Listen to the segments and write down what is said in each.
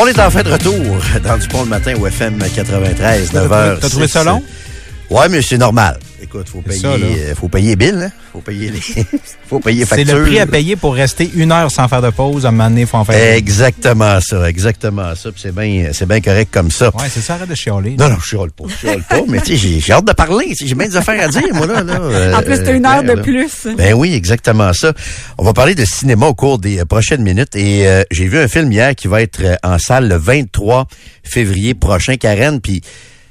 On est en fin de retour dans du pont le matin au FM 93, 9h. T'as trouvé ça long? Ouais, mais c'est normal. Écoute, faut payer, ça, euh, faut payer bill, hein? Faut payer les, faut payer C'est facture. le prix à payer pour rester une heure sans faire de pause. À un moment donné, il faut en faire. Exactement ça, exactement ça. C'est bien, c'est bien correct comme ça. Ouais, c'est ça, arrête de chialer. Non, non, je chiale pas, je chiale pas, mais tu sais, j'ai- j'ai hâte de parler, tu sais, j'ai bien des affaires à dire, moi, là. là euh, En plus, t'as une euh, heure de là. plus. Ben oui, exactement ça. On va parler de cinéma au cours des euh, prochaines minutes et euh, j'ai vu un film hier qui va être euh, en salle le 23 février prochain, Karen, puis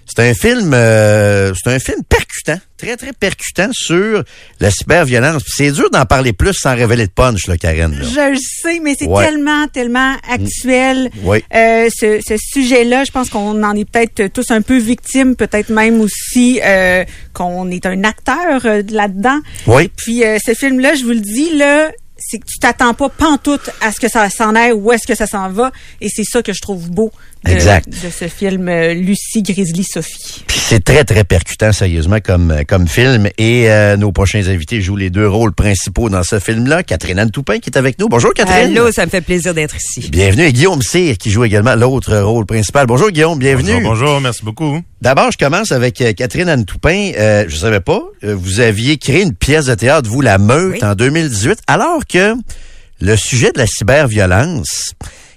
c'est un film euh, c'est un film percutant, très très percutant sur la cyberviolence. C'est dur d'en parler plus sans révéler de punch là, Karen. là. Je le sais, mais c'est Ouais. tellement, tellement actuel. Oui. Euh, ce ce sujet-là, je pense qu'on en est peut-être tous un peu victimes, peut-être même aussi euh, qu'on est un acteur euh, là-dedans. Oui. Puis euh, ce film-là, je vous le dis, là, c'est que tu t'attends pas pantoute à ce que ça s'en aille, où est-ce que ça s'en va. Et c'est ça que je trouve beau de, Exact. de ce film euh, Lucie Grizzly Sophie. Puis c'est très, très percutant, sérieusement, comme, euh, comme film. Et euh, nos prochains invités jouent les deux rôles principaux dans ce film-là. Catherine Anne Toupin qui est avec nous. Bonjour, Catherine. Allô, ça me fait plaisir d'être ici. Bienvenue. Et Guillaume Cyr qui joue également l'autre rôle principal. Bonjour, Guillaume. Bienvenue. Bonjour, bonjour, merci beaucoup. D'abord, je commence avec Catherine Anne Toupin. Euh, je savais pas, vous aviez créé une pièce de théâtre, vous, La Meute, Oui. en 2018, alors que le sujet de la cyberviolence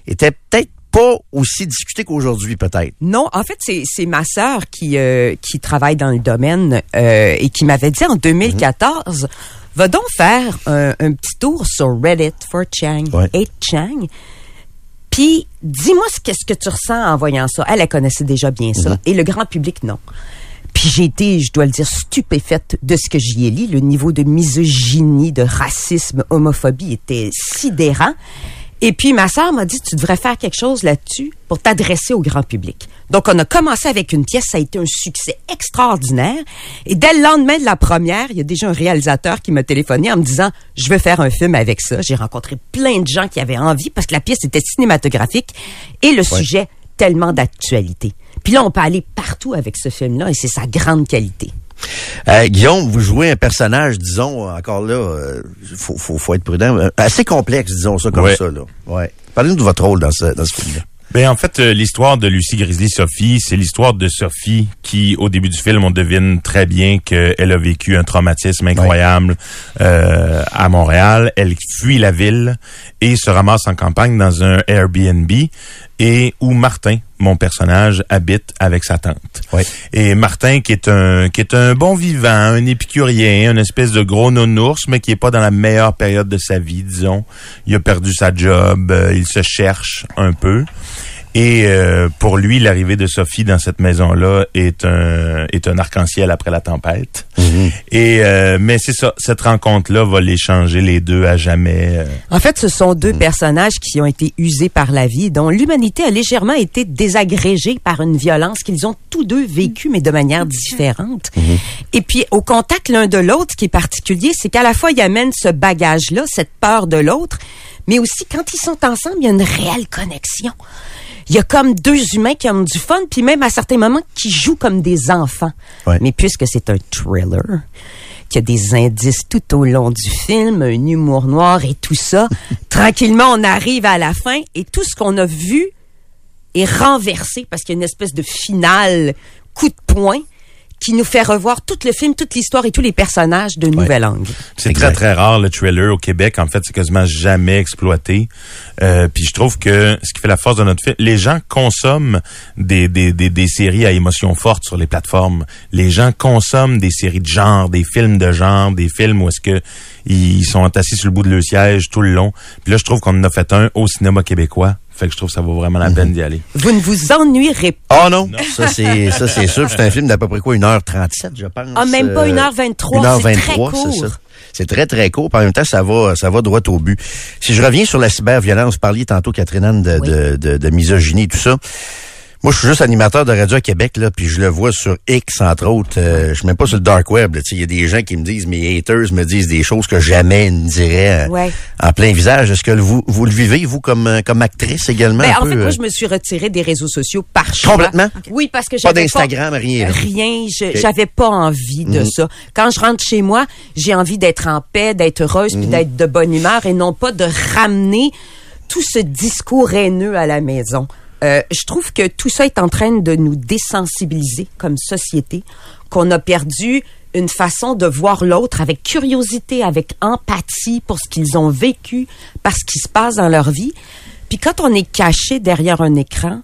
était peut-être pas aussi discuté qu'aujourd'hui, peut-être. Non, en fait, c'est ma sœur qui euh, qui travaille dans le domaine euh, et qui m'avait dit en 2014, va donc faire un, un petit tour sur Reddit for Chang, Ouais. 8chan. Puis dis-moi ce qu'est-ce que tu ressens en voyant ça. Elle, elle connaissait déjà bien ça et le grand public non. Puis j'ai été, je dois le dire, stupéfaite de ce que j'y ai lu. Le niveau de misogynie, de racisme, homophobie était sidérant. Et puis ma sœur m'a dit, tu devrais faire quelque chose là-dessus pour t'adresser au grand public. Donc on a commencé avec une pièce, ça a été un succès extraordinaire. Et dès le lendemain de la première, il y a déjà un réalisateur qui m'a téléphoné en me disant, je veux faire un film avec ça. J'ai rencontré plein de gens qui avaient envie parce que la pièce était cinématographique et le sujet tellement d'actualité. Puis là, on peut aller partout avec ce film-là et c'est sa grande qualité. Euh, Guillaume, vous jouez un personnage, disons, encore là, euh, faut, faut, faut être prudent, euh, assez complexe, disons ça comme Ouais. ça. Là. Ouais. Parlez-nous de votre rôle dans ce, dans ce film-là. Ben en fait, euh, l'histoire de Lucie Grizzly Sophie, c'est l'histoire de Sophie qui, au début du film, on devine très bien qu'elle a vécu un traumatisme incroyable euh, à Montréal. Elle fuit la ville et se ramasse en campagne dans un Airbnb et où Martin, mon personnage, habite avec sa tante. Ouais. Et Martin, qui est un qui est un bon vivant, un épicurien, une espèce de gros nounours, mais qui est pas dans la meilleure période de sa vie, disons. Il a perdu sa job, euh, il se cherche un peu. Et euh, pour lui, l'arrivée de Sophie dans cette maison-là est un est un arc-en-ciel après la tempête. Et euh, mais c'est ça, cette rencontre-là va les changer les deux à jamais. euh. En fait, ce sont deux personnages qui ont été usés par la vie, dont l'humanité a légèrement été désagrégée par une violence qu'ils ont tous deux vécue, mais de manière différente. Et puis, au contact l'un de l'autre, ce qui est particulier, c'est qu'à la fois, ils amènent ce bagage-là, cette peur de l'autre, mais aussi, quand ils sont ensemble, il y a une réelle connexion. Il y a comme deux humains qui ont du fun, puis même à certains moments, qui jouent comme des enfants. Ouais. Mais puisque c'est un thriller, qu'il y a des indices tout au long du film, un humour noir et tout ça, tranquillement, on arrive à la fin et tout ce qu'on a vu est renversé parce qu'il y a une espèce de finale coup de poing qui nous fait revoir tout le film, toute l'histoire et tous les personnages de nouvel angle. C'est très très rare le thriller au Québec. En fait, c'est quasiment jamais exploité. Euh, puis je trouve que ce qui fait la force de notre film, les gens consomment des, des, des, des séries à émotions fortes sur les plateformes. Les gens consomment des séries de genre, des films de genre, des films où est-ce que ils sont assis sur le bout de leur siège tout le long. Puis là, je trouve qu'on en a fait un au cinéma québécois. Fait que je trouve que ça vaut vraiment la peine d'y aller. Vous ne vous ennuierez pas. Oh non, ça c'est ça c'est sûr. C'est un film d'à peu près quoi, 1h37, je pense. Ah, même pas Euh, 1h23, c'est très court. c'est ça. C'est très, très court. En même temps, ça va, ça va droit au but. Si je reviens sur la cyberviolence, vous parliez tantôt, Catherine Anne, de, Oui. de, de, de misogynie, tout ça. Moi, je suis juste animateur de radio à Québec, là, puis je le vois sur X, entre autres. Euh, je suis même pas sur le dark web. là. Tu sais, Il y a des gens qui me disent, mes haters me disent des choses que jamais ils ne diraient euh, Ouais. en plein visage. Est-ce que vous, vous le vivez, vous, comme, euh, comme actrice également? Ben, un en peu, fait, moi, euh, je me suis retirée des réseaux sociaux par choix. Complètement? Oui, parce que Pas j'avais d'Instagram, rien, là. Rien. J'avais pas envie de Mhm. ça. Quand je rentre chez moi, j'ai envie d'être en paix, d'être heureuse, Mhm. puis d'être de bonne humeur et non pas de ramener tout ce discours haineux à la maison. Euh, je trouve que tout ça est en train de nous désensibiliser comme société, qu'on a perdu une façon de voir l'autre avec curiosité, avec empathie pour ce qu'ils ont vécu, par ce qui se passe dans leur vie. Puis quand on est caché derrière un écran,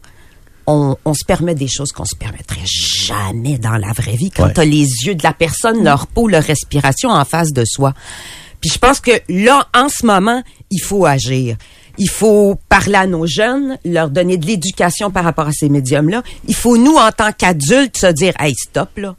on, on se permet des choses qu'on se permettrait jamais dans la vraie vie. Quand Ouais. t'as les yeux de la personne, leur peau, leur respiration en face de soi. Puis je pense que là, en ce moment, il faut agir. Il faut parler à nos jeunes, leur donner de l'éducation par rapport à ces médiums-là. Il faut, nous, en tant qu'adultes, se dire, hey, stop, là.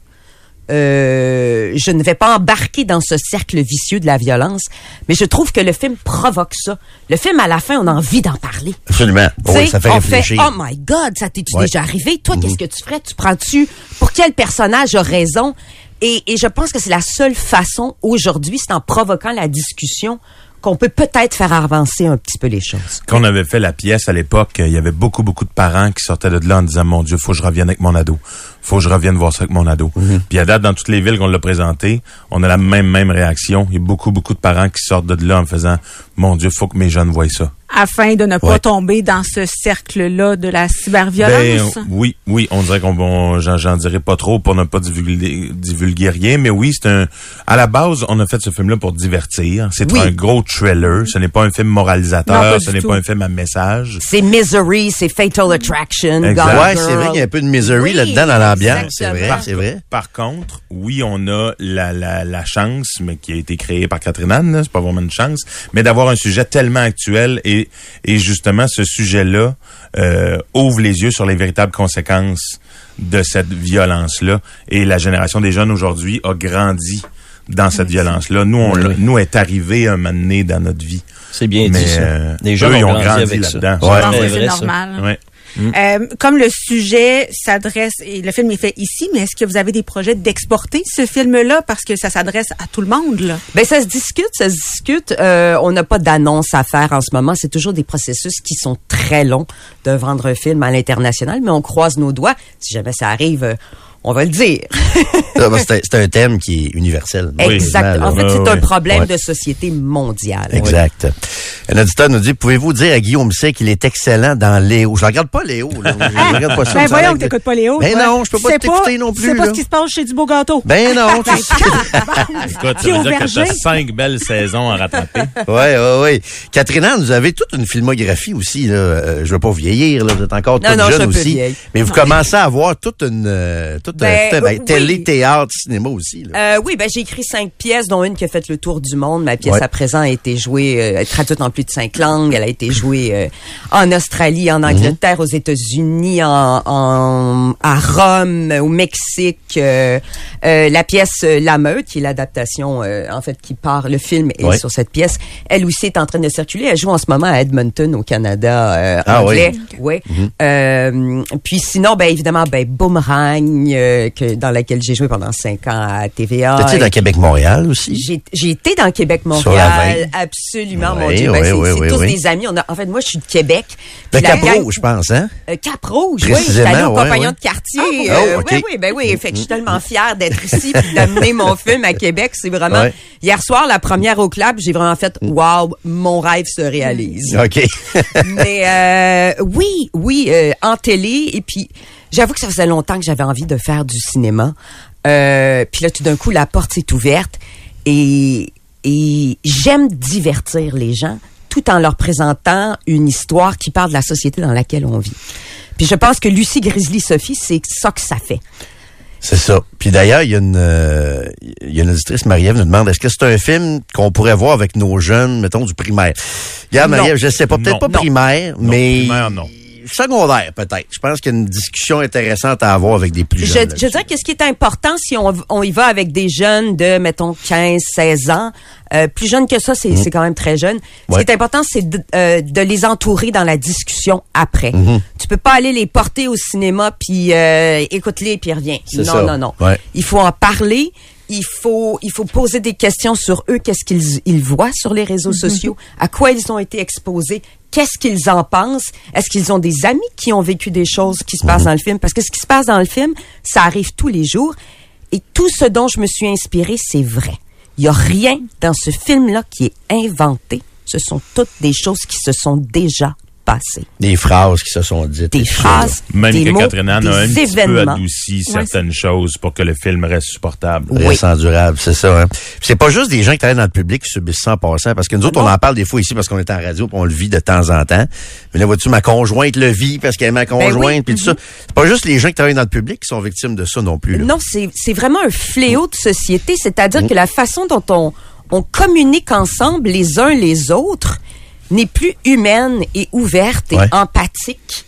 Euh, je ne vais pas embarquer dans ce cercle vicieux de la violence, mais je trouve que le film provoque ça. Le film, à la fin, on a envie d'en parler. Absolument. Oui, ça fait on réfléchir. fait, oh my God, ça t'est-tu Ouais. déjà arrivé? Toi, qu'est-ce que tu ferais? Tu prends-tu pour quel personnage a raison? Et, et je pense que c'est la seule façon aujourd'hui, c'est en provoquant la discussion qu'on peut peut-être faire avancer un petit peu les choses. Quand on avait fait la pièce à l'époque, il y avait beaucoup, beaucoup de parents qui sortaient de là en disant, mon Dieu, faut que je revienne avec mon ado. Faut que je revienne voir ça avec mon ado. Puis à date, dans toutes les villes qu'on l'a présenté, on a la même, même réaction. Il y a beaucoup, beaucoup de parents qui sortent de là en faisant, mon Dieu, faut que mes jeunes voient ça. Afin de ne pas Ouais. tomber dans ce cercle-là de la cyberviolence. Ben, oui, oui, on dirait qu'on on- j'en, dirais pas trop pour ne pas divulguer, divulguer rien, mais oui, c'est un. À la base, on a fait ce film-là pour divertir. C'est Oui. un gros thriller. Ce n'est pas un film moralisateur. ce n'est pas un film à message. C'est Misery, c'est Fatal Attraction, Exact. Ouais, c'est vrai qu'il y a un peu de misery Oui, là-dedans dans l'ambiance. C'est vrai, c'est vrai. Par contre, oui, on a la, la, la chance, mais qui a été créée par Catherine Anne, là, c'est pas vraiment une chance, mais d'avoir un sujet tellement actuel et, et justement ce sujet-là euh, ouvre les yeux sur les véritables conséquences de cette violence-là. Et la génération des jeunes aujourd'hui a grandi dans cette violence-là. Nous, on, l'a- nous est arrivé un moment donné dans notre vie. C'est bien Mais, dit, ça. euh, Les gens eux, ils ont ont grandi, là-dedans. C'est Ouais. Je pense très que c'est normal. Ouais. Euh, comme le sujet s'adresse, et le film est fait ici, mais est-ce que vous avez des projets d'exporter ce film-là? Parce que ça s'adresse à tout le monde, là? Ben ça se discute, ça se discute. Euh, on n'a pas d'annonce à faire en ce moment. C'est toujours des processus qui sont très longs de vendre un film à l'international, mais on croise nos doigts. Si jamais ça arrive, euh, on va le dire. Ah, ben, C'est un- c'est un thème qui est universel. Oui. exact. En fait, c'est un problème Ouais. de société mondiale. Exact. Un auditeur nous dit, pouvez-vous dire à Guillaume Sey qu'il est excellent dans Léo? Je regarde pas Léo, là. Je regarde pas ça. Ben ça voyons que t'écoutes pas Léo. Ben non, je peux Tu pas t'écouter non plus, Tu sais pas là. ce qui se passe chez du beau gâteau. Ben non, tu sais. Écoute, Puis au verger. cinq belles saisons à rattraper. Ouais, ouais, ouais. Catherine Anne, vous avez toute une filmographie aussi, là. Euh, je veux pas vieillir, là. Vous êtes encore Non, toute non, je jeune un peu aussi. vieille. Mais vous commencez à avoir toute une, euh, toute, Ben, toute un- ben, oui. télé, théâtre, cinéma aussi, là. Euh, oui, ben j'ai écrit cinq pièces, dont une qui a fait le tour du monde. Ma pièce Ouais. à présent a été jouée, euh, traduite en plus de cinq langues. Elle a été jouée euh, en Australie, en Angleterre, aux États-Unis, en, en- à Rome, au Mexique. euh, euh, la pièce euh, La Meute, qui est l'adaptation euh, en fait qui part, le film est Ouais. sur cette pièce. Elle aussi est en train de circuler. Elle joue en ce moment à Edmonton, au Canada, euh, Ah anglais. Ouais. Euh, puis sinon, ben évidemment, ben Boomerang, euh, que dans laquelle j'ai joué pendant cinq ans à TVA. T'étais Et dans Québec-Montréal aussi? J'ai j'ai été dans Québec-Montréal, absolument, mon Oui, Dieu. Ben, oui, c'est oui, c'est oui, tous oui. des amis. On a, en fait, moi, je suis de Québec. Puis la Cap-Rouge, je pense, hein? euh, Cap Rouge, oui. J'étais allée au compagnon de quartier. Ah, euh, oh, ok. Oui, oui, ben oui. Fait que je suis tellement fière d'être ici puis d'amener mon film à Québec. C'est vraiment... Hier soir, la première au clap, j'ai vraiment fait « Wow, mon rêve se réalise ». OK. Mais euh, oui, oui, en télé. Et puis, j'avoue que ça faisait longtemps que j'avais envie de faire du cinéma. Euh, puis là, tout d'un coup, la porte s'est ouverte. Et, et j'aime divertir les gens tout en leur présentant une histoire qui parle de la société dans laquelle on vit. Puis je pense que Lucie Grizzly Sophie, c'est ça que ça fait. C'est ça. Puis d'ailleurs, il y a une euh, il y a une auditrice, Marie-Ève, nous demande est-ce que c'est un film qu'on pourrait voir avec nos jeunes, mettons, du primaire? Regarde. Marie-Ève, je sais pas, peut-être pas Non. primaire, Non, mais primaire, non. Secondaire, peut-être. Je pense qu'il y a une discussion intéressante à avoir avec des plus Je, jeunes. je dirais que ce qui est important, si on, on y va avec des jeunes de, mettons, 15, 16 ans, euh, plus jeunes que ça, c'est c'est quand même très jeune. Ce. Ouais. qui est important, c'est de, euh, de les entourer dans la discussion après. Mm-hmm. Tu peux pas aller les porter au cinéma, puis euh, écoute-les, puis reviens. Non, ça. non, non. Ouais. Il faut en parler. Il faut, il faut poser des questions sur eux, qu'est-ce qu'ils ils voient sur les réseaux sociaux, à quoi ils ont été exposés, qu'est-ce qu'ils en pensent, est-ce qu'ils ont des amis qui ont vécu des choses qui se passent dans le film, parce que ce qui se passe dans le film, ça arrive tous les jours, et tout ce dont je me suis inspirée, c'est vrai. Il y a rien dans ce film-là qui est inventé. Ce sont toutes des choses qui se sont déjà passé. Des phrases qui se sont dites. Des tout ça, phrases, Même des que mots, Catherine Anne a un des petit peu événements. adouci certaines choses pour que le film reste supportable. là. Reste endurable, c'est ça. Hein. C'est pas juste des gens qui travaillent dans le public qui subissent ça en passant, parce que nous autres, on en parle des fois ici parce qu'on est en radio, puis on le vit de temps en temps. Mais là, vois-tu, ma conjointe le vit parce qu'elle est ma conjointe, Ben oui. puis tout ça. C'est pas juste les gens qui travaillent dans le public qui sont victimes de ça non plus. là. Non, c'est c'est vraiment un fléau de société, c'est-à-dire que la façon dont on, on communique ensemble les uns les autres n'est plus humaine et ouverte et Ouais. empathique.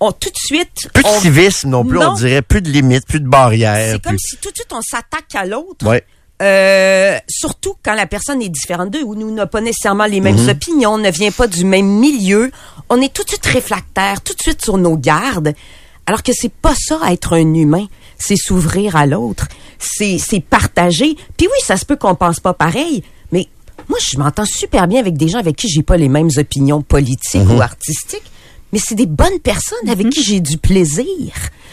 On tout de suite Plus de on- civisme non plus, on dirait. Plus de limites, plus de barrières. c'est comme si tout de suite on s'attaque à l'autre. Ouais. Euh, surtout quand la personne est différente d'eux ou nous n'a pas nécessairement les mêmes Mhm. opinions, ne vient pas du même milieu, on est tout de suite réfractaire, tout de suite sur nos gardes. Alors que c'est pas ça être un humain, c'est s'ouvrir à l'autre, c'est c'est partager. Puis oui, ça se peut qu'on pense pas pareil, moi je m'entends super bien avec des gens avec qui j'ai pas les mêmes opinions politiques Mhm. ou artistiques, mais c'est des bonnes personnes avec qui j'ai du plaisir.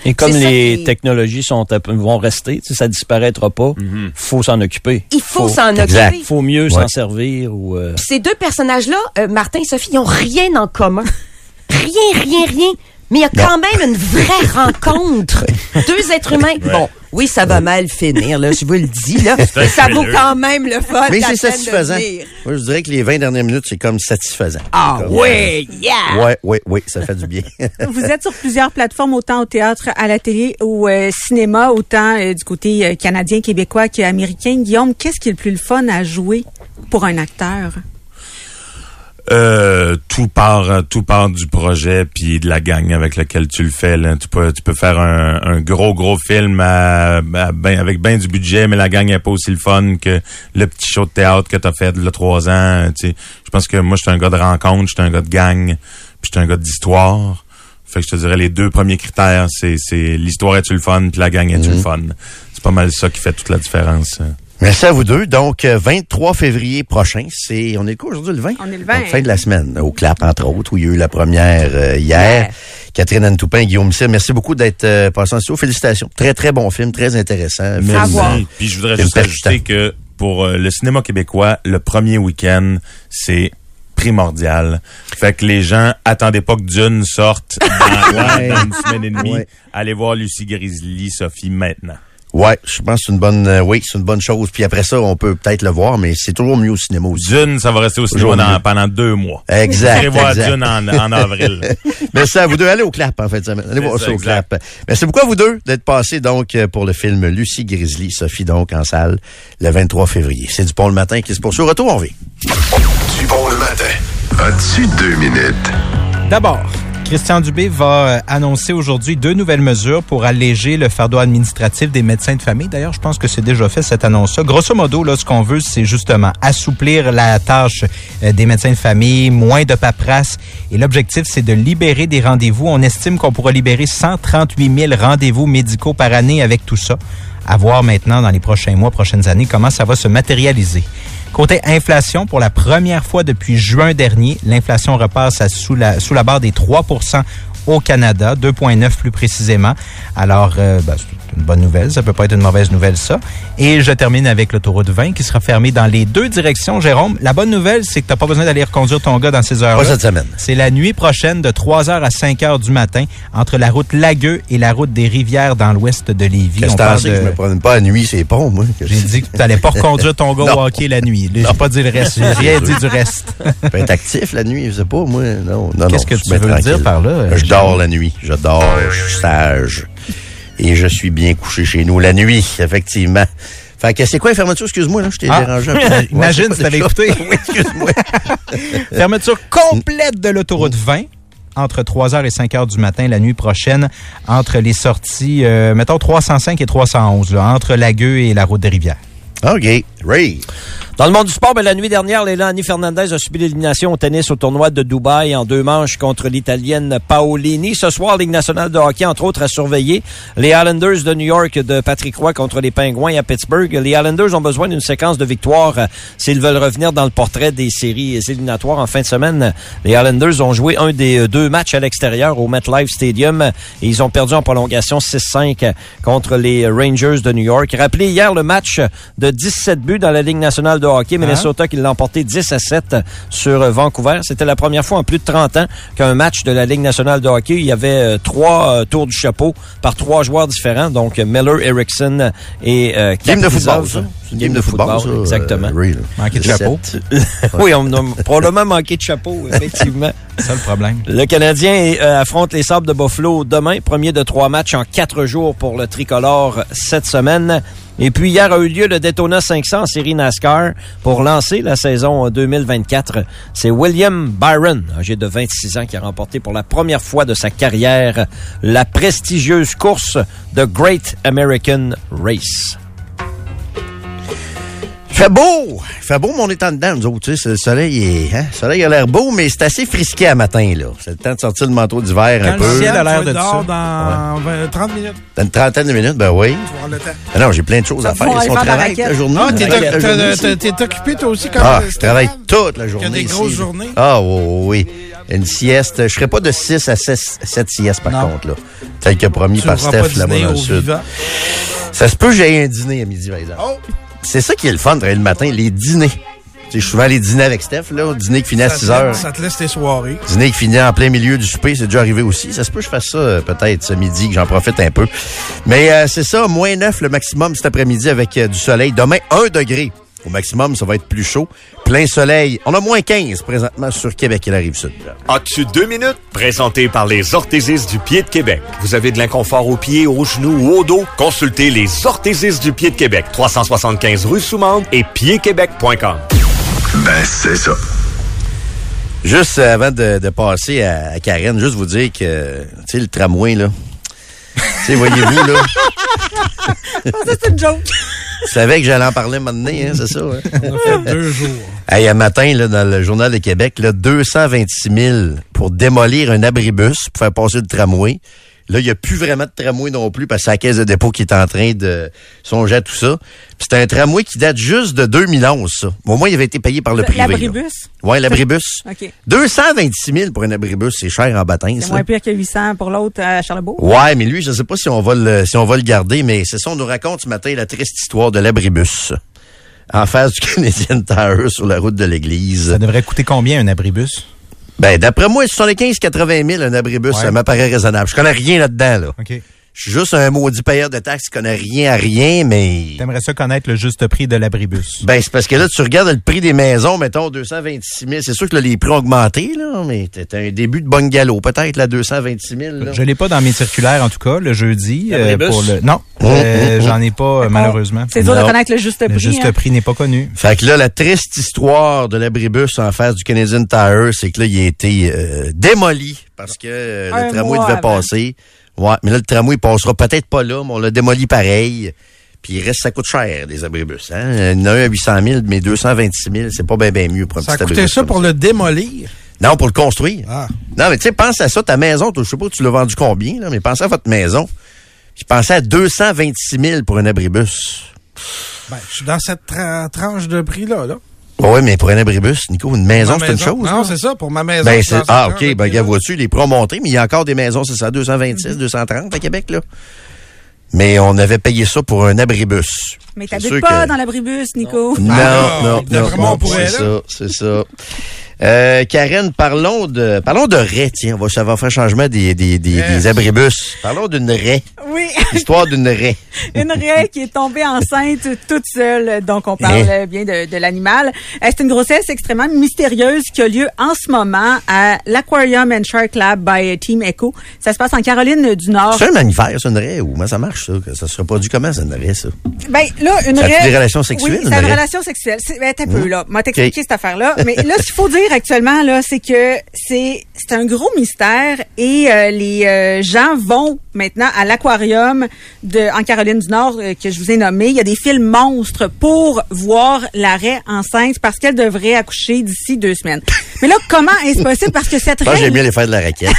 Et comme les qui- technologies sont vont rester, ça disparaîtra pas, faut s'en occuper. il faut, s'en occuper. faut mieux Ouais. s'en servir ou euh, ces deux personnages-là, euh, Martin et Sophie, ils ont rien en commun. Rien, rien, rien. Mais il y a quand même une vraie rencontre. Deux êtres humains. Bon, oui, ça va mal finir, là, je vous le dis, là. Mais ça vaut quand même le fun. Mais c'est satisfaisant. Moi, je dirais que les 20 dernières minutes, c'est comme satisfaisant. Ah Comme, oui, yeah! euh, Ouais, ouais, ouais, ça fait du bien. Vous êtes sur plusieurs plateformes, autant au théâtre, à la télé, au euh, cinéma, autant euh, du côté euh, canadien, québécois qu'américain. Guillaume, qu'est-ce qui est le plus le fun à jouer pour un acteur? Euh, tout part, euh, tout part du projet puis de la gang avec laquelle tu le fais. Là. Tu peux, tu peux faire un, un gros, gros film à- à ben- avec bien du budget, mais la gang est pas aussi le fun que le petit show de théâtre que t'as fait le trois ans. Tu sais, je pense que moi, je suis un gars de rencontre, je suis un gars de gang, puis je suis un gars d'histoire. Fait que je te dirais les deux premiers critères, c'est, c'est l'histoire est-tu le fun, puis la gang est-tu le fun? C'est pas mal ça qui fait toute la différence. Merci à vous deux. Donc, euh, 23 février prochain, c'est, on est quoi aujourd'hui, le 20? On est le 20. Donc, fin de la semaine, au CLAP, entre autres, où il y a eu la première euh, hier. Yeah. Catherine Anne Toupin, Guillaume Cyr, merci beaucoup d'être euh, passé en studio. Félicitations. Très, très bon film, très intéressant. Film, voir. euh, Puis je voudrais Film juste percutant. ajouter que pour euh, le cinéma québécois, le premier week-end, c'est primordial. Fait que les gens, attendez pas que Dune sorte dans, Ouais. dans une semaine et demie. Ouais. Allez voir Lucie Grizzly, Sophie, maintenant. Ouais, je pense que c'est une bonne, euh, oui, c'est une bonne chose. Puis après ça, on peut peut-être le voir, mais c'est toujours mieux au cinéma aussi. Dune, ça va rester au cinéma dans- pendant deux mois. Exact. Allez voir exact. Dune en, en avril. Merci à vous deux. Allez au clap en fait. Allez C'est voir ça, ça au exact. clap. Merci beaucoup à vous deux d'être passés donc euh, pour le film Lucie Grizzly, Sophie donc en salle le 23 février. C'est du pont le matin qui se poursuit. Au retour, on vit. Du bon le matin. As-tu deux minutes? D'abord, Christian Dubé va euh, annoncer aujourd'hui deux nouvelles mesures pour alléger le fardeau administratif des médecins de famille. D'ailleurs, je pense que c'est déjà fait cette annonce-là. Grosso modo, là, ce qu'on veut, c'est justement assouplir la tâche euh, des médecins de famille, moins de paperasse. Et l'objectif, c'est de libérer des rendez-vous. On estime qu'on pourra libérer 138 000 rendez-vous médicaux par année avec tout ça. À voir maintenant dans les prochains mois, prochaines années, comment ça va se matérialiser. Côté inflation, pour la première fois depuis juin dernier, l'inflation repasse sous, la, barre des 3% au Canada, 2,9 plus précisément. Alors, euh, ben, une bonne nouvelle. Ça peut pas être une mauvaise nouvelle, ça. Et je termine avec l'autoroute 20 qui sera fermée dans les deux directions. Jérôme, la bonne nouvelle, c'est que tu n'as pas besoin d'aller reconduire ton gars dans ces Pas heures-là. cette semaine. C'est la nuit prochaine de 3h à 5h du matin entre la route Lagueux et la route des Rivières dans l'ouest de Lévis. On parle que de- je me promène pas à nuit, c'est ponts, moi. J'ai dit que tu n'allais pas reconduire ton gars au hockey la nuit. J'ai pas dit le reste. J'ai rien dit du reste. Je peux être actif la nuit, je sais pas, moi. Non, non, Qu'est-ce que je tu veux tranquille. dire par là, Je dors la nuit. Je dors, je suis sage. Et je suis bien couché chez nous la nuit, effectivement. Fait que c'est quoi les fermetures? Excuse-moi, là, je t'ai Ah. dérangé un peu. Imagine si t'avais écouté. oui, excuse-moi. Fermeture complète de l'autoroute 20 entre 3h et 5h du matin la nuit prochaine entre les sorties, euh, mettons 305 et 311, là, entre Lagueux et la route des Rivières. OK. Ray. Dans le monde du sport, ben, la nuit dernière, Leilani Fernandez a subi l'élimination au tennis au tournoi de Dubaï en deux manches contre l'Italienne Paolini. Ce soir, Ligue nationale de hockey, entre autres, a surveillé les Islanders de New York de Patrick Roy contre les Pingouins à Pittsburgh. Les Islanders ont besoin d'une séquence de victoires euh, s'ils veulent revenir dans le portrait des séries éliminatoires en fin de semaine. Les Islanders ont joué un des euh, deux matchs à l'extérieur au MetLife Stadium et ils ont perdu en prolongation 6-5 contre les Rangers de New York. Rappelez hier le match de de 17 buts dans la Ligue nationale de hockey. Minnesota qui l'a emporté 10 à 7 sur euh, Vancouver. C'était la première fois en plus de 30 ans qu'un match de la Ligue nationale de hockey, il y avait euh, trois euh, tours du chapeau par trois joueurs différents. Donc, Miller, Erickson et euh, Game de football, ça. C'est une game de football, ça. Exactement. euh, de chapeau. oui, on a probablement manqué de chapeau, effectivement. C'est ça le problème. Le Canadien euh, affronte les Sables de Buffalo demain. Premier de trois matchs en quatre jours pour le tricolore cette semaine. Et puis hier a eu lieu le Daytona 500 en série NASCAR pour lancer la saison 2024. C'est William Byron, âgé de 26 ans, qui a remporté pour la première fois de sa carrière la prestigieuse course de Great American Race. Il fait beau! Il fait beau, mais on est en dedans, nous autres. Tu sais, le soleil est, hein? Le soleil a l'air beau, mais c'est assez frisqué à matin, là. C'est le temps de sortir le manteau d'hiver un Quand le peu. ciel a l'air de dehors dans 20, 30 minutes. Dans une trentaine de minutes, ben oui. Tu vas avoir le temps. Non, j'ai plein de choses à Ça faire. on faire de la travaille raquette. la journée. Ah, t'es occupé toi aussi comme Ah, je travaille toute la journée. des ici, grosses là. journées. Ah, oui, oui. Une sieste. Je ferai pas de 6 à 7 siestes, par Non. contre, là. Tel que promis Tu par Steph, là-bas dans le au sud. Ça se peut que j'aie un dîner à midi, par exemple. Oh, C'est ça qui est le fun de travailler le matin, les dîners. Tu sais, je suis souvent les dîners avec Steph, là. Dîner qui finit à ça te 6 heures. Ça te laisse tes soirées. Dîner qui finit en plein milieu du souper, c'est déjà arrivé aussi. Ça se peut que je fasse ça euh, peut-être ce midi, que j'en profite un peu. Mais euh, c'est ça, moins 9 le maximum cet après-midi avec euh, du soleil. Demain, 1 degré. Au maximum, ça va être plus chaud. Plein soleil. On a moins 15 présentement sur Québec et la rive sud. As-tu deux minutes? Présenté par les orthésistes du pied de Québec. Vous avez de l'inconfort aux pieds, aux genoux ou au dos? Consultez les orthésistes du pied de Québec. 375 rue Soumande et piedquebec.com. Ben, c'est ça. Juste avant de, de passer à, à Karen, juste vous dire que, tu sais, le tramway, là. tu sais, voyez-vous, là. Ça, c'est une joke. Vous savez que j'allais en parler maintenant, hein, c'est ça, hein? On a fait deux jours. Hey, un matin, là, dans le Journal de Québec, là, 226 000 pour démolir un abribus pour faire passer le tramway. Là, il n'y a plus vraiment de tramway non plus parce que c'est la caisse de dépôt qui est en train de songer à tout ça. Puis c'est un tramway qui date juste de 2011, ça. Au moins, il avait été payé par le privé. là. L'abribus? Ouais, l'abribus. OK. 226 000 pour un abribus, c'est cher en baptême, C'est ça. moins pire que 800 pour l'autre à Charlebourg. Ouais, mais lui, je sais pas si on va le, si on va le garder, mais c'est ça, on nous raconte ce matin la triste histoire de l'abribus. En face du Canadian Tire sur la route de l'église. Ça devrait coûter combien un abribus? Ben, d'après moi, 75-80 000 un abribus, Ouais. ça m'apparaît raisonnable. Je connais rien là-dedans, là. OK. Je suis juste un maudit payeur de taxes qui connaît rien à rien, mais... T'aimerais ça connaître le juste prix de l'abribus? Ben, c'est parce que là, tu regardes le prix des maisons, mettons, 226 000. C'est sûr que là, les prix ont augmenté, là, mais t'as un début de bungalow, peut-être, là, 226 000, là. Je l'ai pas dans mes circulaires, en tout cas, le jeudi. euh, pour le... Non, euh, j'en ai pas, euh, malheureusement. C'est dur de connaître le juste prix. Le juste hein? prix n'est pas connu. Fait que là, la triste histoire de l'abribus en face du Canadian Tire, c'est que là, il a été euh, démoli parce que euh, le tramway devait avant. passer. Ouais, mais là, le tramway, il passera peut-être pas là, mais on l'a démoli pareil. Puis il reste, ça coûte cher, des abribus. Hein? Il y en a un à 800 000, mais 226 000, c'est pas bien ben mieux pour un Ça petit abribus ça pour le démolir? Non, pour le construire. Ah. Non, mais tu sais, pense à ça, ta maison, je sais pas, tu l'as vendu combien, là, mais pensez à votre maison. Puis pensez à 226 000 pour un abribus. Ben, je suis dans cette tra- tranche de prix-là. Là. Oui, mais pour un abribus, Nico, une maison, Ma c'est une chose. Non, c'est ça, pour ma maison. Ben, ah, OK, ben, gars, vois-tu, les prix ont monté, mais il y a encore des maisons, c'est ça, 226, 230 à Québec, là. Mais on avait payé ça pour un abribus. Mais t'habites pas que- dans l'abribus, Nico. Non, Ah, non, non, on non, pourrait, c'est ça, c'est ça. Euh, Karen, parlons de, parlons de raie, tiens, on va, ça va faire changement des, des, des, Yes. des abribus. Parlons d'une raie. Oui, L'histoire d'une raie. une raie qui est tombée enceinte toute seule. Donc, on parle Hein? bien de, de l'animal. Euh, C'est une grossesse extrêmement mystérieuse qui a lieu en ce moment à l'Aquarium and Shark Lab by Team Echo. Ça se passe en Caroline du Nord. C'est un mammifère, c'est une raie, ou comment ça marche, ça? Ça se reproduit comment, c'est une raie, ça? Ben, là, une Ça raie. des relations sexuelles, Oui, une ça a une raie? relation sexuelle. C'est, ben, t'as peu, Mmh. là. M'a t'expliquer cette affaire-là. Mais là, ce qu'il faut dire actuellement, là, c'est que c'est, c'est un gros mystère et euh, les euh, gens vont maintenant à l'aquarium de, en Caroline du Nord, euh, que je vous ai nommé. Il y a des fils monstres pour voir la raie enceinte parce qu'elle devrait accoucher d'ici deux semaines. Mais là, comment est-ce possible? Parce que cette Moi, raie, j'aime bien les faire de la raquette.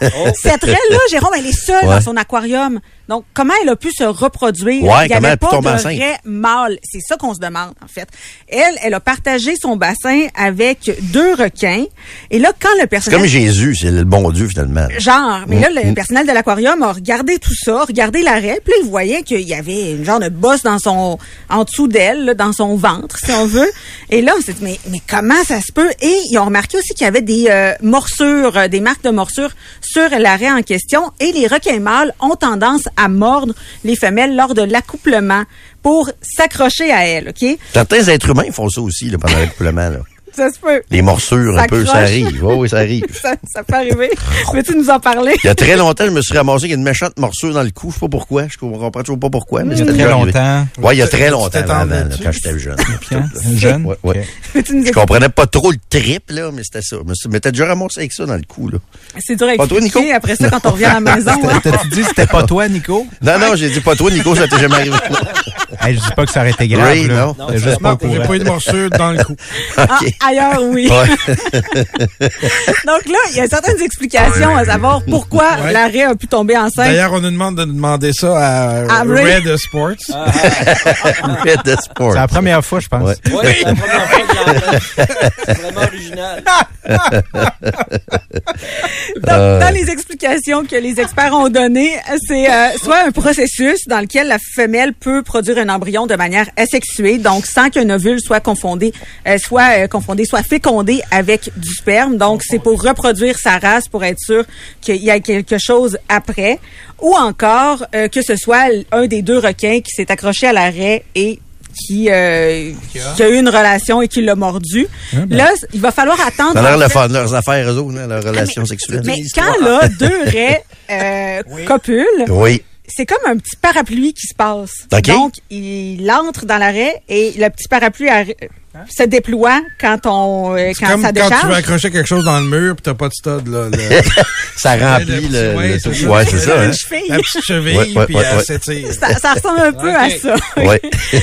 cette raie-là, Jérôme, elle est seule Ouais. dans son aquarium. Donc, comment elle a pu se reproduire? Ouais, Il y comment avait pas de enceinte? raie mâle. C'est ça qu'on se demande, en fait. Elle, elle a partagé son bassin avec deux requins. Et là, quand le C'est personnel... comme Jésus, c'est le bon Dieu, finalement. Genre, mais là, le Mm. personnel de l'aquarium a regardé tout ça, regardé l'arrêt, puis là, il voyait qu'il y avait une genre de bosse dans son, en dessous d'elle, dans son ventre, si on veut. Et là, on s'est dit, mais, mais comment ça se peut? Et ils ont remarqué aussi qu'il y avait des euh, morsures, euh, des marques de morsures sur l'arrêt en question. Et les requins mâles ont tendance à mordre les femelles lors de l'accouplement pour s'accrocher à elles, OK? Certains êtres humains font ça aussi, pendant l'accouplement. Ça se peut. Les morsures, un peu, ça arrive. Oui, oui, ça arrive. Ça, ça peut arriver. Peux-tu nous en parler? Il y a très longtemps, je me suis ramassé avec une méchante morsure dans le cou. Je sais pas pourquoi. Je comprends toujours pas pourquoi. Mais Il y a c'était très longtemps. Ouais, il y a très longtemps, avant, là, quand j'étais jeune. Hein? Jeune? Ouais, Je comprenais pas trop le trip, là, mais c'était ça. Je m'étais déjà ramassé avec ça dans le cou, là. C'est dur à Pas toi, expliquer Nico? après ça quand on revient à la maison. hein? T'as-tu dit que c'était pas toi, Nico? Non, non, j'ai dit pas toi, Nico, ça t'est jamais arrivé. Hey, je dis pas que ça aurait été grave, là. non. J'ai pas eu de morsure dans le cou. Ah, ailleurs, oui. Ouais. Donc là, il y a certaines explications à savoir pourquoi Ouais. l'arrêt a pu tomber enceinte. D'ailleurs, on nous demande de demander ça à, À. Red Sports. Red de sport. C'est la première fois, je pense. Ouais. Oui, c'est la première fois que vraiment original. Donc, dans les explications que les experts ont données, c'est euh, soit un processus dans lequel la femelle peut produire un embryon de manière asexuée, donc sans qu'un ovule soit confondé, euh, soit euh, confondé, soit fécondé avec du sperme. Donc, c'est pour reproduire sa race, pour être sûr qu'il y a quelque chose après, ou encore euh, que ce soit un des deux requins qui s'est accroché à l'arrêt et qui, euh, qui a eu une relation et qui l'a mordu. Là, il va falloir attendre. Ça a l'air fait- leurs affaires, eux autres, là, leurs relations sexuelles. mais quand là, deux raies euh, copulent, Oui. c'est comme un petit parapluie qui se passe. Donc, il entre dans l'arrêt et le petit parapluie se déploie quand on euh, quand comme ça quand tu veux décharge. accrocher quelque chose dans le mur pis t'as pas de stud, là. le- Ça remplit le, Ouais, le c'est tout. ça. Ouais, c'est ça, hein. Une cheville. La petite cheville, Ouais, ouais, puis ouais, elle ouais. s'étire. Ça, ça ressemble un peu à ça. Ouais.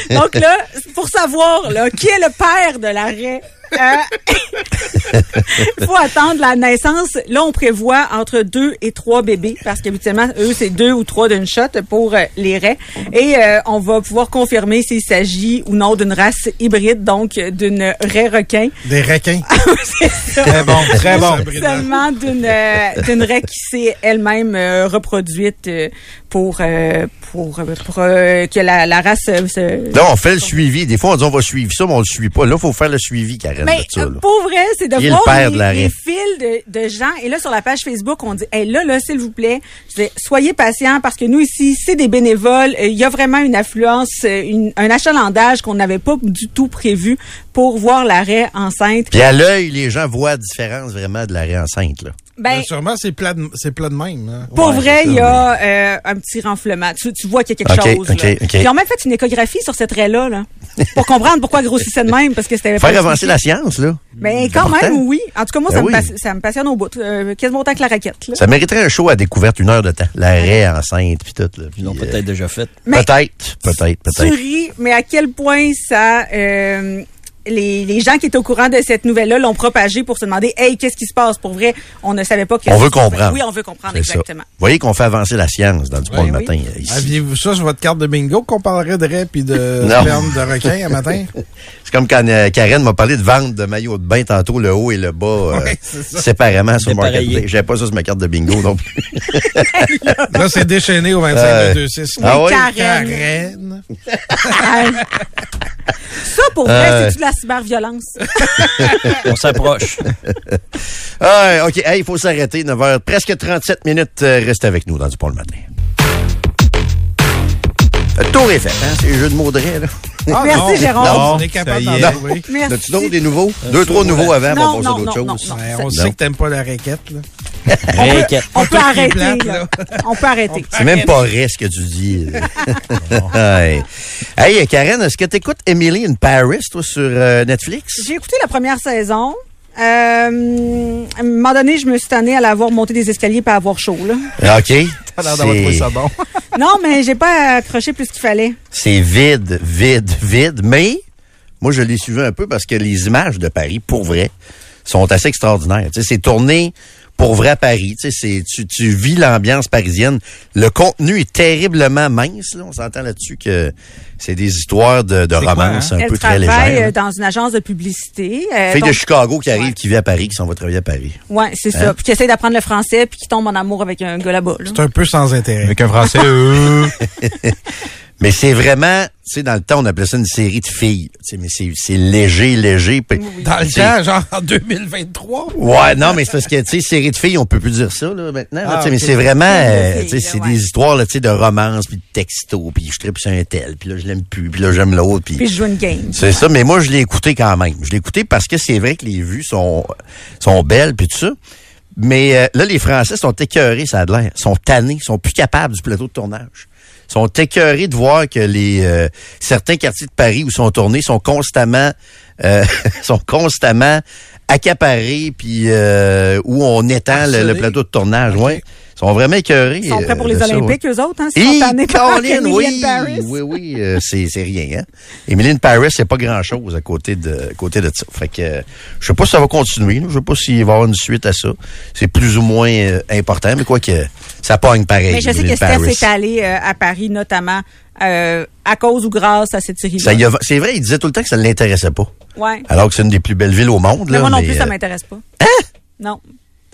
Donc là, pour savoir là, qui est le père de l'arrêt, il faut attendre la naissance. Là, on prévoit entre deux et trois bébés parce qu'habituellement, eux, c'est deux ou trois d'une shot pour euh, les raies. Et euh, on va pouvoir confirmer s'il s'agit ou non d'une race hybride, donc d'une raie requin. Des requins. c'est ça. Très bon, très bon. Seulement d'une euh, d'une raie qui s'est elle-même euh, reproduite euh, pour euh, pour euh, pour euh, que la, la race euh, se Là, on fait le suivi. Des fois, on dit on va suivre ça, mais on le suit pas. Là, il faut faire le suivi, Karen, Mais de ça. là. pour vrai, c'est de Qui est le père les, de l'arrêt? les fils de, de gens. Et là, sur la page Facebook, on dit, hey, là, là, s'il vous plaît, je dis, soyez patients parce que nous, ici, c'est des bénévoles. Euh, Il y a vraiment une affluence, euh, une- un achalandage qu'on n'avait pas du tout prévu pour voir l'arrêt enceinte. Puis à l'œil, les gens voient la différence vraiment de l'arrêt enceinte. Là. Ben, Mais sûrement, c'est plat, de- c'est plat de même. hein. Pour Ouais, vrai, il y a euh, un petit renflement. Tu, tu vois qu'il y a quelque chose. ok, là. ok. Ils ont même fait une échographie sur cette raie-là, là, pour comprendre pourquoi elle grossissait de même, parce que c'était Faire avancer la science, là. Mais quand important. même, oui. En tout cas, moi, Ben ça, oui. me, passe- ça me passionne au bout. Euh, quasiment autant que la raquette. Là. Ça mériterait un show à découverte, une heure de temps. L'arrêt enceinte, puis tout. Là. Puis, Ils l'ont euh, peut-être déjà fait. Mais- Peut-être, peut-être, Tu peut-être. ris, mais à quel point ça... les, les gens qui étaient au courant de cette nouvelle-là l'ont propagée pour se demander, hey, qu'est-ce qui se passe? Pour vrai? On ne savait pas que... On veut comprendre. Oui, on veut comprendre, C'est ça. exactement. Vous voyez qu'on fait avancer la science dans du bon Oui, le oui. matin. euh, ici. Aviez-vous ça sur votre carte de bingo qu'on parlerait de raies puis de sperme de requin un matin? C'est comme quand euh, Karen m'a parlé de vente de maillots de bain tantôt, le haut et le bas, euh, séparément sur. Marketplace. J'avais pas ça sur ma carte de bingo non plus. Là, c'est déchaîné au 25 Euh, 22 6 ah oui? Karen. Karen. Ça, pour vrai, Euh. c'est-tu de la cyberviolence? On s'approche. Ah, OK, Hey, il faut s'arrêter. 9h, presque 37 minutes. Euh, Reste avec nous dans du pont le matin. Le tour est fait, hein? C'est les jeux de mots de là. Ah, Merci, non. Jérôme. Non, on est capable d'en trouver. Merci. As-tu d'autres, des nouveaux? Deux, trois nouveaux avant, Non, on va passer non, à d'autres non, choses. on Non. sait que t'aimes pas la raquette, là. On peut arrêter, plate, là. là. On peut arrêter. C'est même pas vrai ce que tu dis. hey. hey, Karen, est-ce que tu écoutes Emily in Paris, toi, sur euh, Netflix? J'ai écouté la première saison. Euh, à un moment donné, je me suis tannée à la voir monter des escaliers et à avoir chaud. Là. Ah, OK. T'as l'air d'avoir trouvé ça bon. Non, mais j'ai pas accroché plus qu'il fallait. C'est vide, vide, vide. Mais moi, je l'ai suivi un peu parce que les images de Paris, pour vrai, sont assez extraordinaires. Tu sais, c'est tourné pour vrai à Paris. Tu sais, c'est, tu, tu vis l'ambiance parisienne. Le contenu est terriblement mince. Là. On s'entend là-dessus que c'est des histoires de, de C'est quoi, romance un Elle peu très travaille légères. euh, dans une agence de publicité. euh, Fille de Chicago qui arrive, Ouais. qui vit à Paris, qui s'en va travailler à Paris. Ouais, c'est Hein? ça. Puis qui essaie d'apprendre le français, puis qui tombe en amour avec un gars là-bas. là. C'est un peu sans intérêt. Avec un français, euh, Mais c'est vraiment, tu sais, dans le temps, on appelait ça une série de filles. Tu sais, mais c'est, c'est léger, léger. Dans le temps, genre en 2023. Ouais, non, mais c'est parce que, tu sais, série de filles, on peut plus dire ça, là, maintenant. là, Ah, tu sais, mais c'est vraiment, euh, tu sais, là, c'est ouais. des histoires, là, tu sais, de romance, puis de texto, puis je tripe sur un tel, puis là, je l'aime plus, puis là, j'aime l'autre, puis... Puis je joue une game. C'est ça, mais moi, je l'ai écouté quand même. Je l'ai écouté parce que c'est vrai que les vues sont, sont belles, puis tout ça. Mais euh, là, les Français sont écœurés, ça a de l'air. sont tannés, sont plus capables du plateau de tournage. Sont écœurés de voir que les euh, certains quartiers de Paris où sont tournés sont constamment euh, sont constamment accaparés puis euh, où on étend le, plateau de tournage. Ouais, ils sont vraiment écœurés. Ils sont prêts pour euh, les de ça, ouais. Olympiques, eux autres, hein? Emily oui, Paris. oui, oui, euh, c'est c'est rien. Hein? Emily in Paris, c'est pas grand chose à côté de à côté de ça. Fait que euh, je sais pas si ça va continuer. là. Je sais pas s'il va y avoir une suite à ça. C'est plus ou moins euh, important, mais quoi que ça pogne pareil. Mais je sais que Steph est allé à Paris, notamment à cause ou grâce à cette a- C'est vrai, il disait tout le temps que ça ne l'intéressait pas. Ouais. Alors que c'est une des plus belles villes au monde. Mais là, moi non mais, plus, ça m'intéresse pas. Non.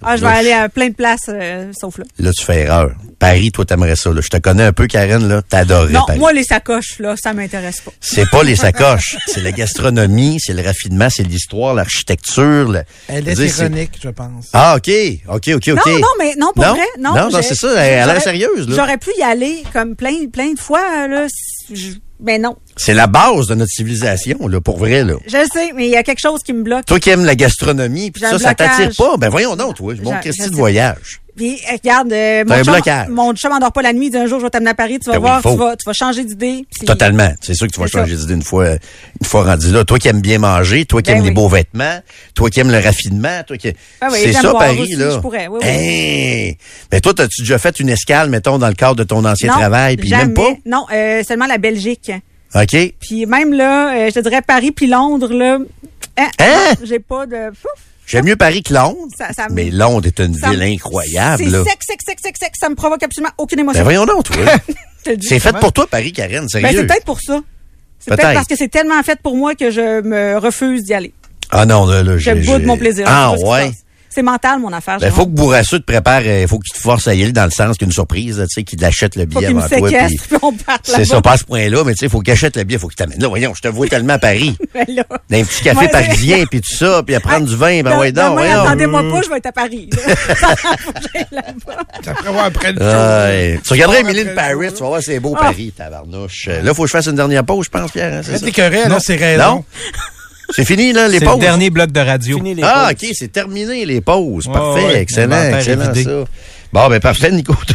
Ah, je vais Là, aller à plein de places, euh, sauf là. Là, tu fais erreur. Paris, toi, t'aimerais ça. Là. Je te connais un peu, Karen. là. T'adorerais Non, Paris. moi, les sacoches, là, ça m'intéresse pas. C'est pas les sacoches. c'est la gastronomie, c'est le raffinement, c'est l'histoire, l'architecture. le- Elle est dire, ironique, je pense. Ah, OK. OK, OK, OK. Non, non, mais non, pour Non? vrai. Non, Non, non, c'est ça, elle a l'air sérieuse, là. J'aurais pu y aller comme plein, plein de fois, là. si je- Mais non. C'est la base de notre civilisation, là, pour vrai. Là. Je sais, mais il y a quelque chose qui me bloque. Toi qui aimes la gastronomie, puis ça, ça t'attire pas? Ben voyons donc, toi. Mon Christy de voyage. Puis, regarde, euh, mon, chum, mon chum endort pas la nuit, il dit un jour, je vais t'amener à Paris, tu vas Ben voir, tu vas, tu vas changer d'idée. Totalement. C'est sûr que tu vas changer d'idée une fois, une fois rendu là. Toi qui aimes bien manger, toi qui Ben aimes les beaux vêtements, toi qui aimes le raffinement, toi qui... Ah oui, c'est ça, Paris, aussi, là. je pourrais, oui, oui. Hein? Mais toi, as-tu déjà fait une escale, mettons, dans le cadre de ton ancien non, travail, puis même pas? Non, euh, seulement la Belgique. OK. Puis même là, euh, je te dirais Paris puis Londres, là, hein, Hein? j'ai pas de... Pouf, J'aime mieux Paris que Londres, Ça- ça me- mais Londres est une ça me- ville incroyable, C'est là. sec, sec, sec, sec, sec, ça me provoque absolument aucune Ben émotion. voyons donc, toi. Je te le dis. c'est fait pour toi, Paris, Karen, Ben, sérieux? c'est peut-être pour ça. C'est Peut-être. peut-être parce que c'est tellement fait pour moi que je me refuse d'y aller. Ah non, là, là, Je j'ai- boude j'ai- mon plaisir. Ah Je sais pas ce qui se ouais. passe. C'est mental, mon affaire. Ben, Jérôme. faut que Bourrassou te prépare, il faut que tu te forces à y aller dans le sens qu'une surprise, tu sais, qu'il achète le billet avant toi. puis- puis on part C'est ça, là-bas. pas à ce point-là, mais tu sais, faut qu'il achète le billet, faut qu'il t'amène. Là, voyons, je te vois tellement à Paris. Ben là. Dans un petit café parisien, puis tout ça, puis à prendre du vin, ben Non, ouais, voyons. attendez-moi pas, je vais être à Paris. Après avoir après. Tu regarderas Emily le Paris, tu vas voir, c'est beau Ah. Paris, tabarnouche. Euh, Là, faut que je fasse une dernière pause, je pense, Pierre. hein, c'est là, c'est raison. C'est fini, là, les C'est le pauses? dernier bloc de radio. Fini les Ah, pauses. OK, c'est terminé, les pauses. Parfait, ouais. excellent, excellent, ça. Bon, ben, parfait, Nico, tout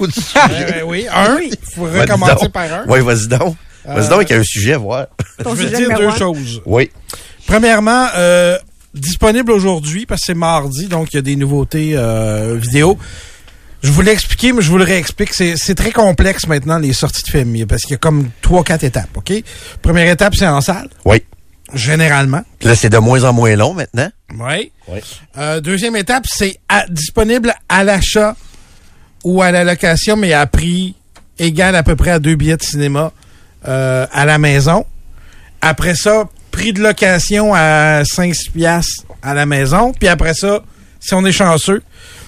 autre sujet. Ben oui, un, il faut recommencer donc. par un. Oui, vas-y donc. Vas-y Euh, donc avec un sujet, voir. Ton Je veux dire deux choses. Oui. Premièrement, euh, disponible aujourd'hui parce que c'est mardi, donc il y a des nouveautés euh, vidéo. Je voulais expliquer, mais je vous le réexplique. C'est, c'est très complexe maintenant, les sorties de films, parce qu'il y a comme trois, quatre étapes, OK? Première étape, c'est en salle, Oui. Généralement. Puis là, c'est de moins en moins long maintenant. Oui. Oui. Euh, deuxième étape, c'est disponible à l'achat ou à la location, mais à prix égal à peu près à deux billets de cinéma euh, à la maison. Après ça, prix de location à 5 piastres à la maison. Puis après ça, si on est chanceux,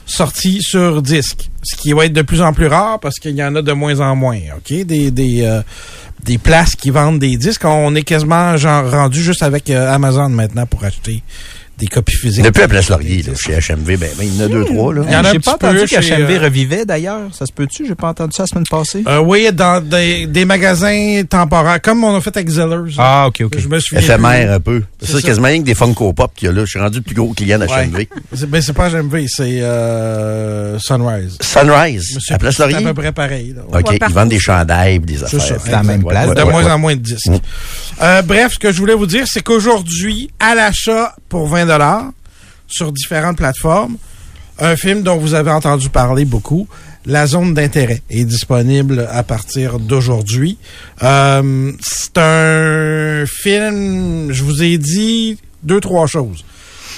sorti sur disque. Ce qui va être de plus en plus rare parce qu'il y en a de moins en moins. OK? Des, des, euh, des places qui vendent des disques. On est quasiment genre rendu juste avec euh, Amazon maintenant pour acheter des copies physiques. Depuis la Place Laurier, là, chez HMV, ben, ben, il y en a deux, trois, là. Il y en a J'ai pas entendu qu'HMV euh, revivait d'ailleurs. Ça se peut-tu? J'ai pas entendu ça la semaine passée. Euh, oui, dans des, des magasins temporaires, comme on a fait avec Zellers. Ah, ok, ok. Je me souviens Éphémère un peu. C'est C'est ça, ça. quasiment rien que des Funko Pop qu'il y a là. Je suis rendu le plus gros client d'HMV. C'est- Ben, c'est pas HMV, c'est euh, Sunrise. Sunrise, Monsieur, à Place c'est à Laurier. peu près pareil. là, ouais. OK, Ouais, ils vendent des chandails des affaires. C'est la même Ouais, place. ouais, de ouais, moins ouais. en moins de disques. Euh, bref, ce que je voulais vous dire, c'est qu'aujourd'hui, à l'achat pour 20 sur différentes plateformes, un film dont vous avez entendu parler beaucoup, La zone d'intérêt, est disponible à partir d'aujourd'hui. Euh, c'est un film, je vous ai dit deux, trois choses.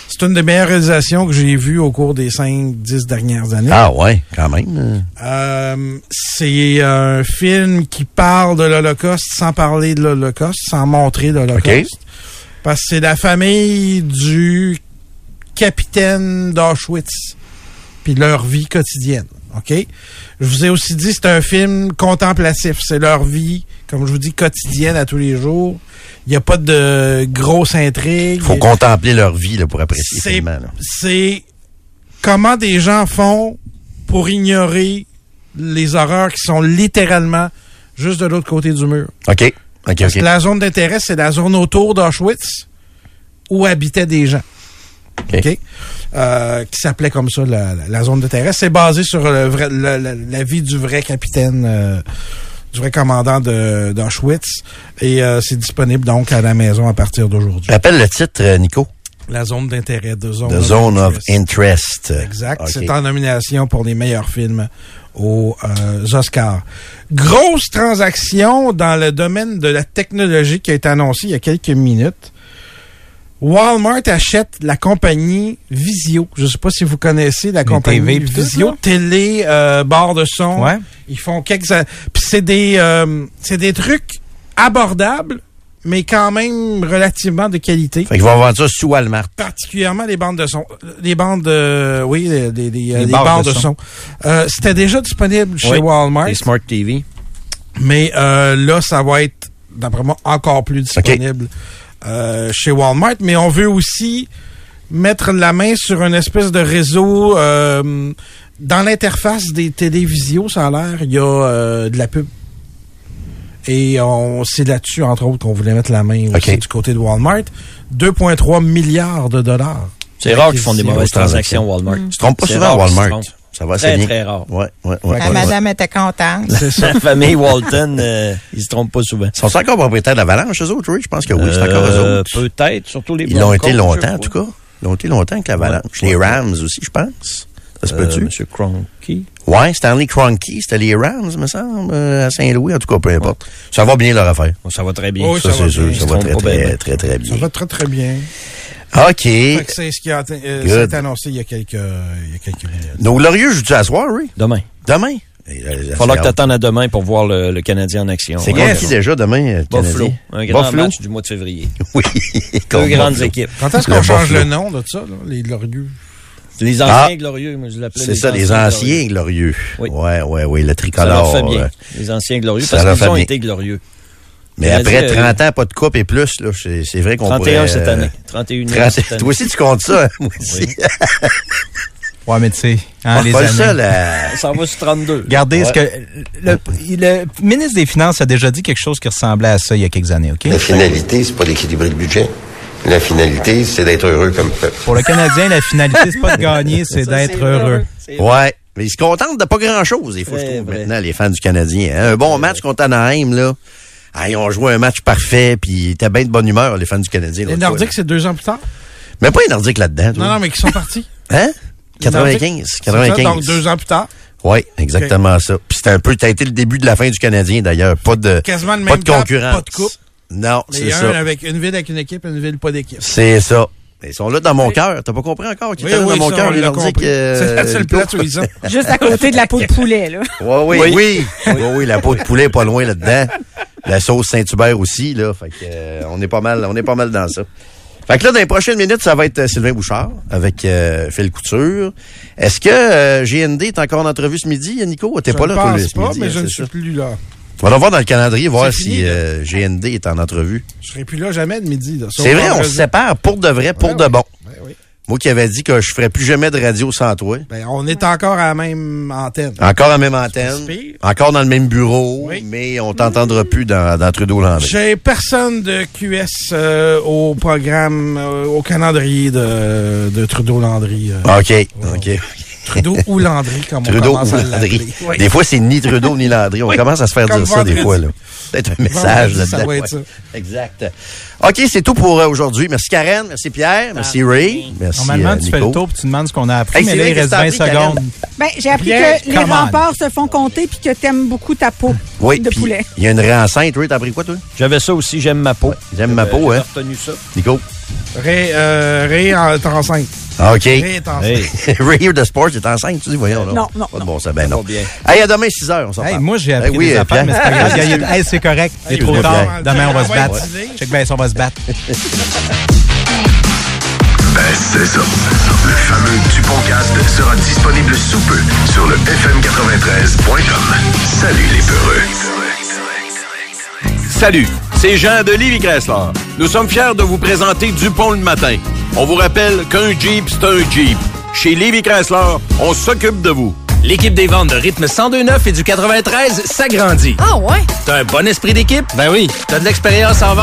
C'est une des meilleures réalisations que j'ai vues au cours des 5-10 dernières années. Ah ouais, quand même. Euh, c'est un film qui parle de l'Holocauste sans parler de l'Holocauste, sans montrer l'Holocauste. Parce que c'est la famille du capitaine d'Auschwitz, puis leur vie quotidienne. OK? Je vous ai aussi dit, c'est un film contemplatif. C'est leur vie, comme je vous dis, quotidienne à tous les jours. Il n'y a pas de grosse intrigue. Il faut contempler leur vie là, pour apprécier C'est-. C'est comment des gens font pour ignorer les horreurs qui sont littéralement juste de l'autre côté du mur. OK. Parce que la zone d'intérêt, c'est la zone autour d'Auschwitz où habitaient des gens. OK. OK? Euh, qui s'appelait comme ça la, zone d'intérêt. C'est basé sur le vrai- le- la, la vie du vrai capitaine, euh, du vrai commandant d'Auschwitz. Et euh, c'est disponible donc à la maison à partir d'aujourd'hui. Rappelle le titre, Nico. La zone d'intérêt, de zone, The of Zone of Interest. Exact. C'est en nomination pour les meilleurs films aux euh, Oscars. Grosse transaction dans le domaine de la technologie qui a été annoncée il y a quelques minutes. Walmart achète la compagnie Visio. Je ne sais pas si vous connaissez la compagnie TV tout? Télé, euh, barre de son. Ouais. Ils font quelques... Puis c'est des, euh, c'est des trucs abordables, mais quand même relativement de qualité Fait qu'ils vont vendre ça sous Walmart. particulièrement les bandes de son. Les bandes de, oui, les, les, les, les barres barres de de son. Euh, C'était déjà disponible chez Oui, Walmart, Les Smart TV. mais euh, là, ça va être, d'après moi, encore plus disponible euh, chez Walmart. Mais on veut aussi mettre la main sur une espèce de réseau. euh, dans l'interface des télévisions, ça a l'air, il y a euh, de la pub. Et on c'est là-dessus, entre autres, qu'on voulait mettre la main aussi du côté de Walmart. 2,3 milliards de dollars. C'est rare qu'ils font des mauvaises transactions. Walmart. Tu te trompes pas souvent à Walmart. Ça va Très, très rare. Ouais, ouais, ouais. La ouais. madame était contente. Ça. La famille Walton, euh, ils se trompent pas souvent. Ils sont encore propriétaires d'Avalanche, eux autres, oui? Je pense que oui, c'est encore eux Euh, autres. Peut-être, surtout les Ils l'ont été longtemps, je en tout cas. Ils l'ont été longtemps avec l'Avalanche. Ouais. Les Rams aussi, je pense. Ça se Euh, peut-tu? Monsieur Cronky. Ouais, Stanley Kroenke, c'était les Rams, me semble, euh, à Saint-Louis. En tout cas, peu importe. Ça va bien leur affaire. Bon, ça va très bien. Oui, Ça, ça va c'est sûr. bien. Ça va très, très, bien. très, très Ça bien. va très, très bien. OK. C'est ce qui a, été- euh, Good. ça a été annoncé il y a quelques, il y a quelques minutes. Nos Glorieux jouent-tu à soir, oui? Demain. Demain? Il falloir que t'attendes à demain pour voir le, le Canadien en action. C'est Ouais. qui déjà demain, euh, Buffalo. Canadien? Un grand Buffalo? match du mois de février. Oui. Deux grandes Buffalo. équipes. Quand est-ce qu'on change Buffalo. le nom de ça, là, les glorieux? Les anciens Ah. glorieux, moi je l'appelais C'est ça, les anciens glorieux. Oui. Ouais, ouais, ouais, le Ça tricolore. leur fait bien. euh, Les anciens glorieux, ça parce qu'ils ont bien. été glorieux. Mais après dit, euh, 30 ans, pas de coupe et plus, là, c'est c'est vrai qu'on 31 pourrait... cette euh, année. 31 30 cette année. Toi aussi, tu comptes ça, hein, moi aussi. Ouais, mais tu sais, hein, Ah, les pas années. ça, là. Ça va sur 32. Regardez ce que le, le ministre des Finances a déjà dit quelque chose qui ressemblait à ça il y a quelques années, OK? La finalité, c'est pas d'équilibrer le budget. La finalité, c'est d'être heureux comme peuple. Pour le Canadien, la finalité, c'est pas de gagner, c'est d'être heureux. Ouais. Mais ils se contentent de pas grand-chose, des fois, je trouve, vrai. maintenant, les fans du Canadien. hein. Un bon match contre Anaheim, là. Ah, ils ont joué un match parfait, puis ils étaient bien de bonne humeur, les fans du Canadien. Les Nordiques, c'est deux ans plus tard? Mais pas les Nordiques là-dedans. Non, non, mais qui sont partis. Hein? Les Nordiques, 95. c'est ça, 95. donc deux ans plus tard. Oui, exactement ça. Puis c'était un peu, ça a été le début de la fin du Canadien, d'ailleurs. Pas de, Quasiment le pas même de temps, concurrence. pas de coupe. Non, c'est un ça. avec une ville avec une équipe, une ville pas d'équipe. C'est ça. Ils sont là dans mon cœur. T'as pas compris encore? Qu'ils Oui, étaient là oui, dans mon cœur, les Nordiques? euh, C'est la seule place où ils sont. Juste à côté de la peau de poulet, là. Ouais, oui, Oui. oui. Oui, oui, la peau de poulet est pas loin là-dedans. La sauce Saint-Hubert aussi, là. Fait que, euh, on est pas mal, on est pas mal dans ça. Fait que là, dans les prochaines minutes, ça va être euh, Sylvain Bouchard avec euh, Phil Couture. Est-ce que euh, GND est encore en entrevue ce midi, Nico? T'es pas là, toi, ce pas, midi, mais hein, je ne suis ça? plus là. On va voir dans le calendrier, voir si euh, GND est en entrevue. Je serai plus là jamais de midi. C'est vrai, on se sépare pour de vrai, pour Ouais, de bon. Ouais. Moi qui avais dit que je ferais plus jamais de radio sans toi. Ben, on est encore à la même antenne. Encore à la même antenne. Encore dans le même bureau. Oui. Mais on t'entendra plus dans, dans Trudeau-Landry. J'ai personne de QS euh, au programme, euh, au calendrier de, de Trudeau-Landry. euh. OK. OK. Trudeau ou Landry, comme on Trudeau commence ou à Landry. Oui. Des fois, c'est ni Trudeau ni Landry. On Oui. commence à se faire Comme dire ça des fois. là. Peut-être un message ça là-dedans. être ouais. ça. Exact. OK, c'est tout pour euh, aujourd'hui. Merci Karen, merci Pierre, merci Ray, merci Normalement, euh, tu fais le tour puis tu demandes ce qu'on a appris, Hey, mais c'est là, vrai, il reste qu'est-ce que 20 t'as appris, secondes. Ben, j'ai appris que les on. remparts se font compter puis que t'aimes beaucoup ta peau Oui, de poulet. il y a une réenceinte. Ray, t'as appris quoi, toi? J'avais ça aussi, j'aime ma peau. J'aime ma peau, hein? retenu ça. Nico? Ray, euh, Ray est enceinte. Ah, OK. Ray est enceinte. Ray de Sports est enceinte, tu dis, voyons. Là. Non, non, Pas de bon ça, ben non. Bien. Hey, à demain, 6 heures, on s'en Hey, moi, j'ai appris Hey, oui, des affaires, mais c'est pas grave. Hey, c'est correct. Il est Hey, trop tard. Demain, on va se Ouais, battre. baptisé. Check bien, on va se battre. Ben, c'est ça. Le fameux Dupont-Cast sera disponible sous peu sur le fm93.com. Salut les peureux. Salut, c'est Jean de Livy Chrysler. Nous sommes fiers de vous présenter Dupont le matin. On vous rappelle qu'un Jeep, c'est un Jeep. Chez Livy Chrysler, on s'occupe de vous. L'équipe des ventes de rythme 1029 et du 93 s'agrandit. Ah ouais? T'as un bon esprit d'équipe? Ben oui. T'as de l'expérience en vente?